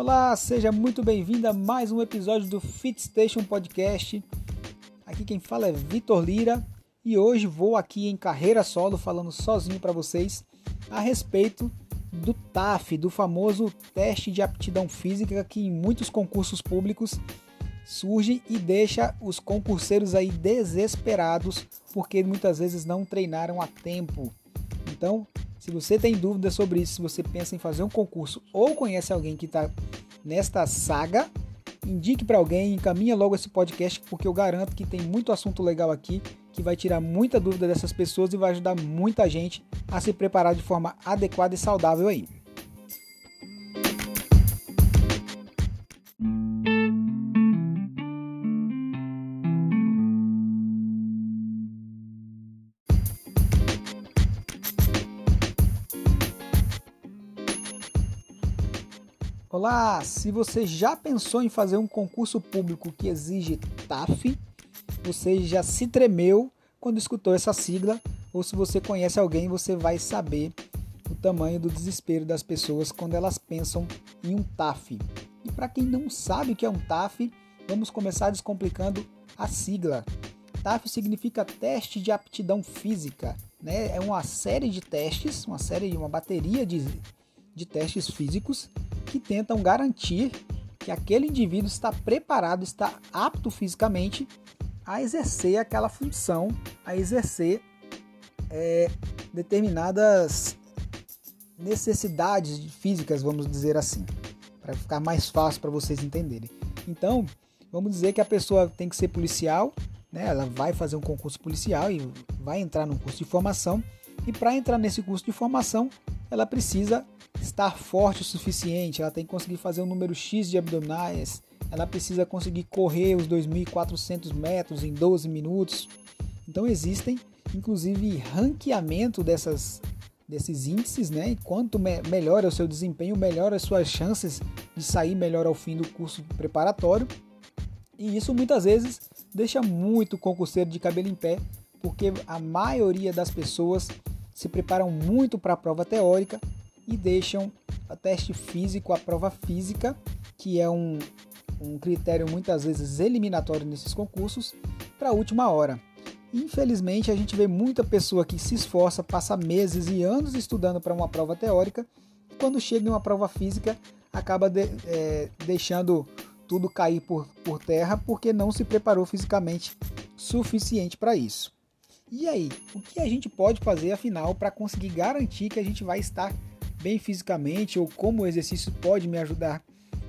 Olá, seja muito bem-vindo a mais um episódio do Fit Station Podcast. Aqui quem fala é Vitor Lira e hoje vou aqui em carreira solo falando sozinho para vocês a respeito do TAF, do famoso teste de aptidão física que em muitos concursos públicos surge e deixa os concurseiros aí desesperados porque muitas vezes não treinaram a tempo. Então, se você tem dúvidas sobre isso, se você pensa em fazer um concurso ou conhece alguém que está nesta saga, indique para alguém, encaminha logo esse podcast, porque eu garanto que tem muito assunto legal aqui que vai tirar muita dúvida dessas pessoas e vai ajudar muita gente a se preparar de forma adequada e saudável aí. Olá, se você já pensou em fazer um concurso público que exige TAF, você já se tremeu quando escutou essa sigla, ou se você conhece alguém, você vai saber o tamanho do desespero das pessoas quando elas pensam em um TAF. E para quem não sabe o que é um TAF, vamos começar descomplicando a sigla. TAF significa teste de aptidão física, né? É uma série de testes, uma série, uma bateria de, de testes físicos que tentam garantir que aquele indivíduo está preparado, está apto fisicamente a exercer aquela função, a exercer é, determinadas necessidades físicas, vamos dizer assim, para ficar mais fácil para vocês entenderem. Então, vamos dizer que a pessoa tem que ser policial, né? ela vai fazer um concurso policial e vai entrar num curso de formação, e para entrar nesse curso de formação, ela precisa estar forte o suficiente, ela tem que conseguir fazer um número X de abdominais, ela precisa conseguir correr os 2.400 metros em 12 minutos. Então existem, inclusive, ranqueamento dessas, desses índices, né? E quanto me melhor é o seu desempenho, melhor as suas chances de sair melhor ao fim do curso preparatório. E isso muitas vezes deixa muito concurseiro de cabelo em pé, porque a maioria das pessoas se preparam muito para a prova teórica e deixam a teste físico, a prova física, que é um, um critério muitas vezes eliminatório nesses concursos, para a última hora. Infelizmente, a gente vê muita pessoa que se esforça, passa meses e anos estudando para uma prova teórica, e quando chega em uma prova física, acaba de, é, deixando tudo cair por, por terra porque não se preparou fisicamente suficiente para isso. E aí, o que a gente pode fazer afinal para conseguir garantir que a gente vai estar bem fisicamente ou como o exercício pode me ajudar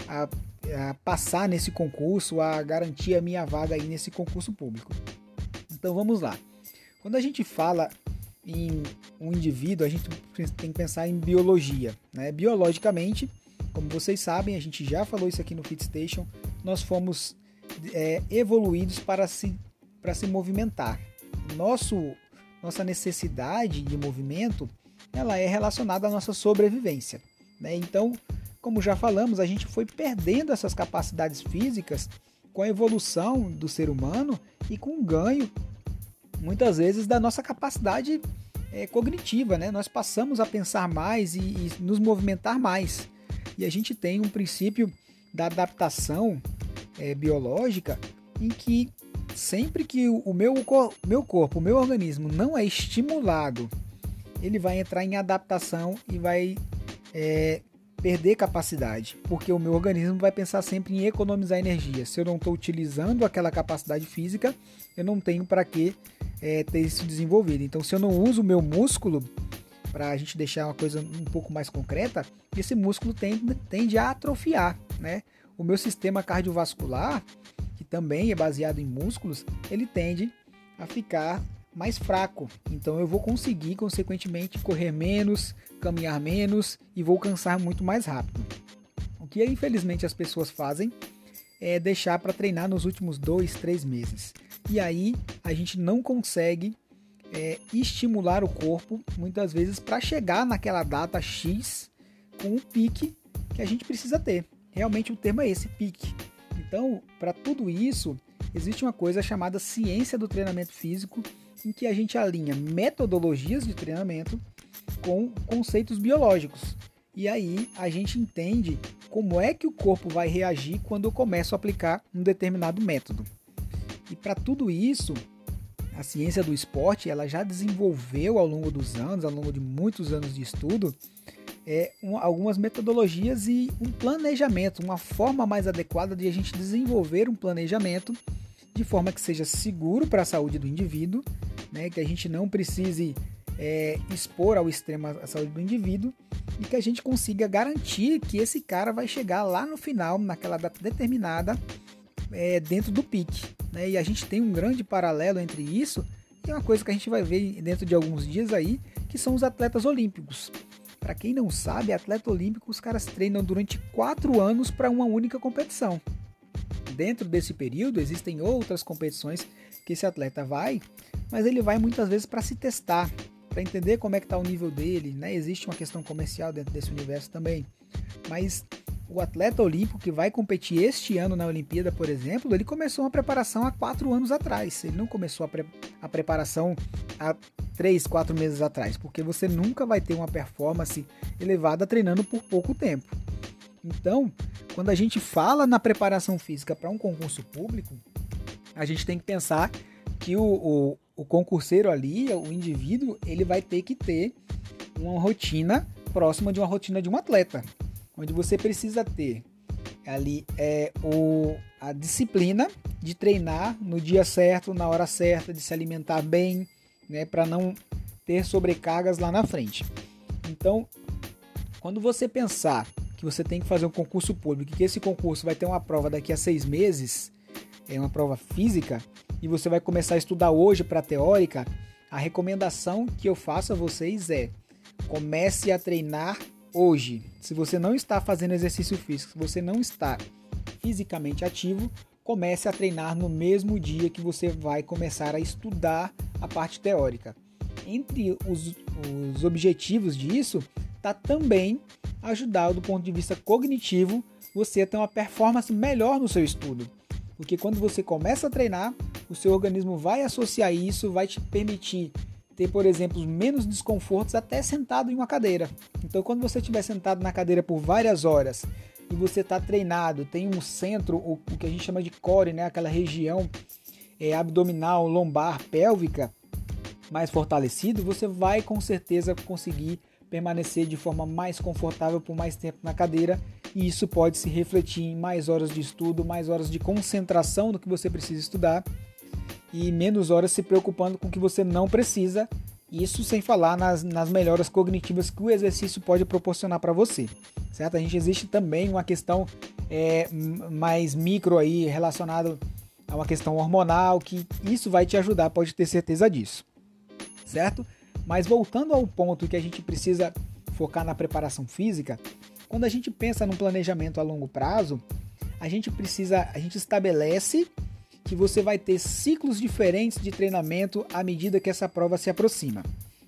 a, a passar nesse concurso, a garantir a minha vaga aí nesse concurso público. Então vamos lá. Quando a gente fala em um indivíduo, a gente tem que pensar em biologia. Né? Biologicamente, como vocês sabem, a gente já falou isso aqui no FitStation, nós fomos é, evoluídos para se, para se movimentar. Nosso, nossa necessidade de movimento ela é relacionada à nossa sobrevivência. Né? Então, como já falamos, a gente foi perdendo essas capacidades físicas com a evolução do ser humano e com o ganho, muitas vezes, da nossa capacidade é, cognitiva. Né? Nós passamos a pensar mais e, e nos movimentar mais. E a gente tem um princípio da adaptação é, biológica em que sempre que o meu, meu corpo, o meu organismo não é estimulado ele vai entrar em adaptação e vai é, perder capacidade, porque o meu organismo vai pensar sempre em economizar energia. Se eu não estou utilizando aquela capacidade física, eu não tenho para que é, ter isso desenvolvido. Então, se eu não uso o meu músculo, para a gente deixar uma coisa um pouco mais concreta, esse músculo tende, tende a atrofiar, né? O meu sistema cardiovascular, também é baseado em músculos, ele tende a ficar mais fraco. Então eu vou conseguir, consequentemente, correr menos, caminhar menos e vou cansar muito mais rápido. O que infelizmente as pessoas fazem é deixar para treinar nos últimos dois, três meses. E aí a gente não consegue é, estimular o corpo muitas vezes para chegar naquela data X com o pique que a gente precisa ter. Realmente o termo é esse, pique. Então, para tudo isso, existe uma coisa chamada ciência do treinamento físico em que a gente alinha metodologias de treinamento com conceitos biológicos. E aí a gente entende como é que o corpo vai reagir quando eu começo a aplicar um determinado método. E para tudo isso, a ciência do esporte ela já desenvolveu ao longo dos anos, ao longo de muitos anos de estudo, é, um, algumas metodologias e um planejamento, uma forma mais adequada de a gente desenvolver um planejamento de forma que seja seguro para a saúde do indivíduo, né, que a gente não precise é, expor ao extremo a saúde do indivíduo e que a gente consiga garantir que esse cara vai chegar lá no final, naquela data determinada, é, dentro do pique. Né? E a gente tem um grande paralelo entre isso e uma coisa que a gente vai ver dentro de alguns dias aí, que são os atletas olímpicos. Para quem não sabe, atleta olímpico, os caras treinam durante quatro anos para uma única competição. Dentro desse período, existem outras competições que esse atleta vai, mas ele vai muitas vezes para se testar, para entender como é que está o nível dele. Né? Existe uma questão comercial dentro desse universo também. Mas o atleta olímpico que vai competir este ano na Olimpíada, por exemplo, ele começou uma preparação há quatro anos atrás. Ele não começou a, pre a preparação há três, quatro meses atrás, porque você nunca vai ter uma performance elevada treinando por pouco tempo. Então, quando a gente fala na preparação física para um concurso público, a gente tem que pensar que o, o, o concurseiro ali, o indivíduo, ele vai ter que ter uma rotina próxima de uma rotina de um atleta onde você precisa ter ali é o, a disciplina de treinar no dia certo, na hora certa, de se alimentar bem, né, para não ter sobrecargas lá na frente. Então, quando você pensar que você tem que fazer um concurso público, que esse concurso vai ter uma prova daqui a seis meses, é uma prova física, e você vai começar a estudar hoje para teórica, a recomendação que eu faço a vocês é comece a treinar hoje, se você não está fazendo exercício físico, se você não está fisicamente ativo, comece a treinar no mesmo dia que você vai começar a estudar a parte teórica. Entre os, os objetivos disso está também ajudar do ponto de vista cognitivo você a ter uma performance melhor no seu estudo. Porque quando você começa a treinar, o seu organismo vai associar isso, vai te permitir ter, por exemplo, menos desconfortos até sentado em uma cadeira. Então, quando você estiver sentado na cadeira por várias horas e você está treinado, tem um centro, o, que a gente chama de core, né, aquela região é, abdominal, lombar, pélvica mais fortalecido, você vai com certeza conseguir permanecer de forma mais confortável por mais tempo na cadeira. E isso pode se refletir em mais horas de estudo, mais horas de concentração do que você precisa estudar e menos horas se preocupando com o que você não precisa. Isso sem falar nas, nas melhoras cognitivas que o exercício pode proporcionar para você, certo? A gente existe também uma questão é, mais micro aí relacionada a uma questão hormonal que isso vai te ajudar, pode ter certeza disso, certo? Mas voltando ao ponto que a gente precisa focar na preparação física, quando a gente pensa num planejamento a longo prazo, a gente precisa, a gente estabelece que você vai ter ciclos diferentes de treinamento à medida que essa prova se aproxima.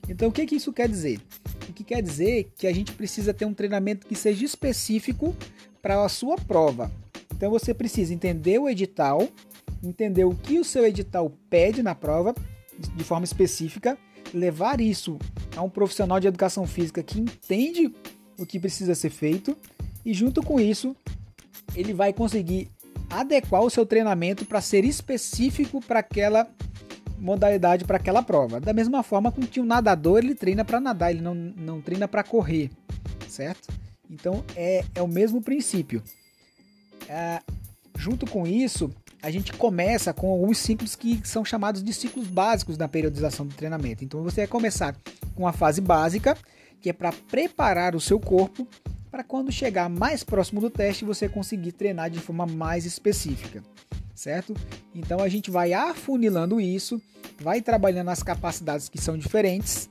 Então, o que, que isso quer dizer? O que quer dizer que a gente precisa ter um treinamento que seja específico para a sua prova. Então, você precisa entender o edital, entender o que o seu edital pede na prova de forma específica, levar isso a um profissional de educação física que entende o que precisa ser feito e, junto com isso, ele vai conseguir adequar o seu treinamento para ser específico para aquela modalidade, para aquela prova. Da mesma forma com que o nadador ele treina para nadar, ele não, não treina para correr, certo? Então é, é o mesmo princípio. É, junto com isso, a gente começa com alguns ciclos que são chamados de ciclos básicos na periodização do treinamento. Então você vai começar com a fase básica, que é para preparar o seu corpo para quando chegar mais próximo do teste você conseguir treinar de forma mais específica, certo? Então a gente vai afunilando isso, vai trabalhando as capacidades que são diferentes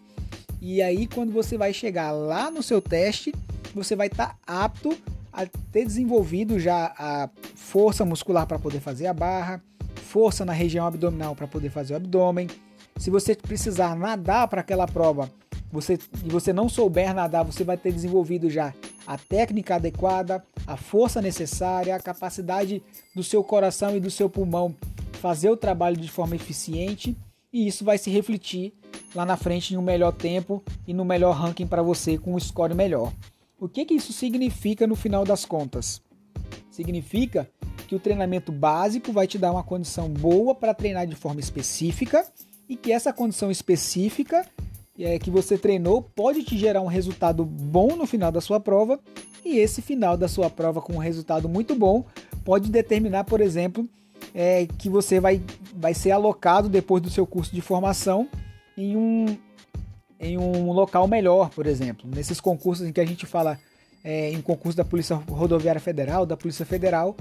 e aí quando você vai chegar lá no seu teste, você vai estar tá apto a ter desenvolvido já a força muscular para poder fazer a barra, força na região abdominal para poder fazer o abdômen. Se você precisar nadar para aquela prova, você e você não souber nadar, você vai ter desenvolvido já a técnica adequada, a força necessária, a capacidade do seu coração e do seu pulmão fazer o trabalho de forma eficiente e isso vai se refletir lá na frente em um melhor tempo e no melhor ranking para você com um score melhor. O que, que isso significa no final das contas? Significa que o treinamento básico vai te dar uma condição boa para treinar de forma específica e que essa condição específica é, que você treinou pode te gerar um resultado bom no final da sua prova e esse final da sua prova com um resultado muito bom pode determinar, por exemplo, é, que você vai, vai ser alocado depois do seu curso de formação em um, em um local melhor, por exemplo. Nesses concursos em que a gente fala é, em concurso da Polícia Rodoviária Federal, da Polícia Federal,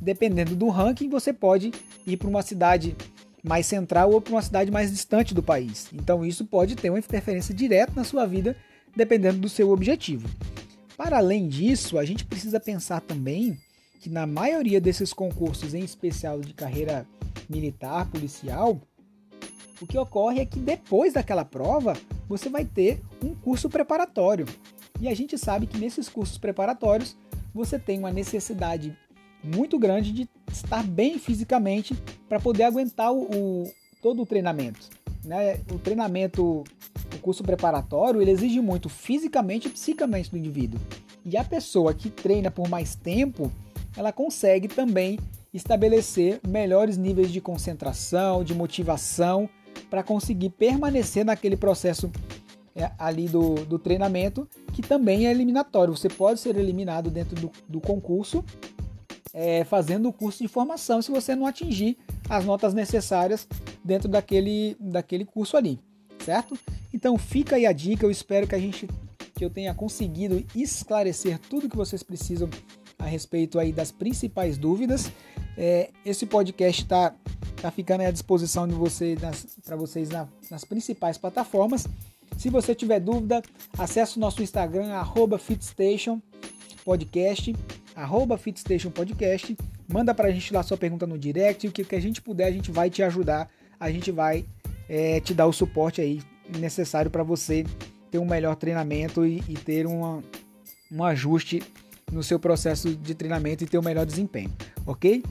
dependendo do ranking, você pode ir para uma cidade mais central ou para uma cidade mais distante do país. Então isso pode ter uma interferência direta na sua vida, dependendo do seu objetivo. Para além disso, a gente precisa pensar também que na maioria desses concursos, em especial de carreira militar, policial, o que ocorre é que depois daquela prova, você vai ter um curso preparatório. E a gente sabe que nesses cursos preparatórios, você tem uma necessidade muito grande de estar bem fisicamente para poder aguentar o, o, todo o treinamento. Né? O treinamento, o curso preparatório, ele exige muito fisicamente e psicamente do indivíduo. E a pessoa que treina por mais tempo, ela consegue também estabelecer melhores níveis de concentração, de motivação, para conseguir permanecer naquele processo é, ali do, do treinamento, que também é eliminatório. Você pode ser eliminado dentro do, do concurso é, fazendo o curso de formação se você não atingir as notas necessárias dentro daquele, daquele curso ali, certo? Então fica aí a dica, eu espero que a gente que eu tenha conseguido esclarecer tudo que vocês precisam a respeito aí das principais dúvidas. É, esse podcast está tá ficando à disposição de vocês para vocês na, nas principais plataformas. Se você tiver dúvida, acesse o nosso Instagram, arroba Fitstation Podcast arroba Fitstation Podcast. Manda pra gente lá sua pergunta no direct. O que, que a gente puder, a gente vai te ajudar. A gente vai é, te dar o suporte aí necessário para você ter um melhor treinamento e, e ter uma, um ajuste no seu processo de treinamento e ter um melhor desempenho, ok?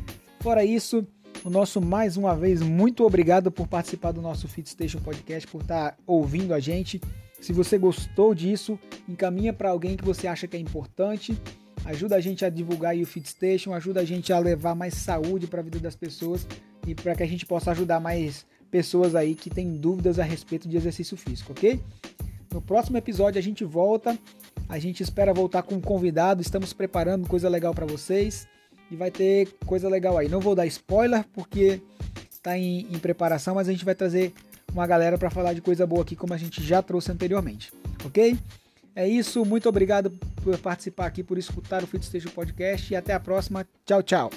Fora isso, o nosso mais uma vez muito obrigado por participar do nosso Fitstation Podcast, por estar tá ouvindo a gente. Se você gostou disso, encaminha para alguém que você acha que é importante ajuda a gente a divulgar o FitStation, ajuda a gente a levar mais saúde para a vida das pessoas e para que a gente possa ajudar mais pessoas aí que têm dúvidas a respeito de exercício físico, ok? No próximo episódio a gente volta, a gente espera voltar com um convidado, estamos preparando coisa legal para vocês e vai ter coisa legal aí. Não vou dar spoiler porque está em, em preparação, mas a gente vai trazer uma galera para falar de coisa boa aqui, como a gente já trouxe anteriormente, ok? É isso, muito obrigado por participar aqui, por escutar o Fit Station Podcast e até a próxima. Tchau, tchau.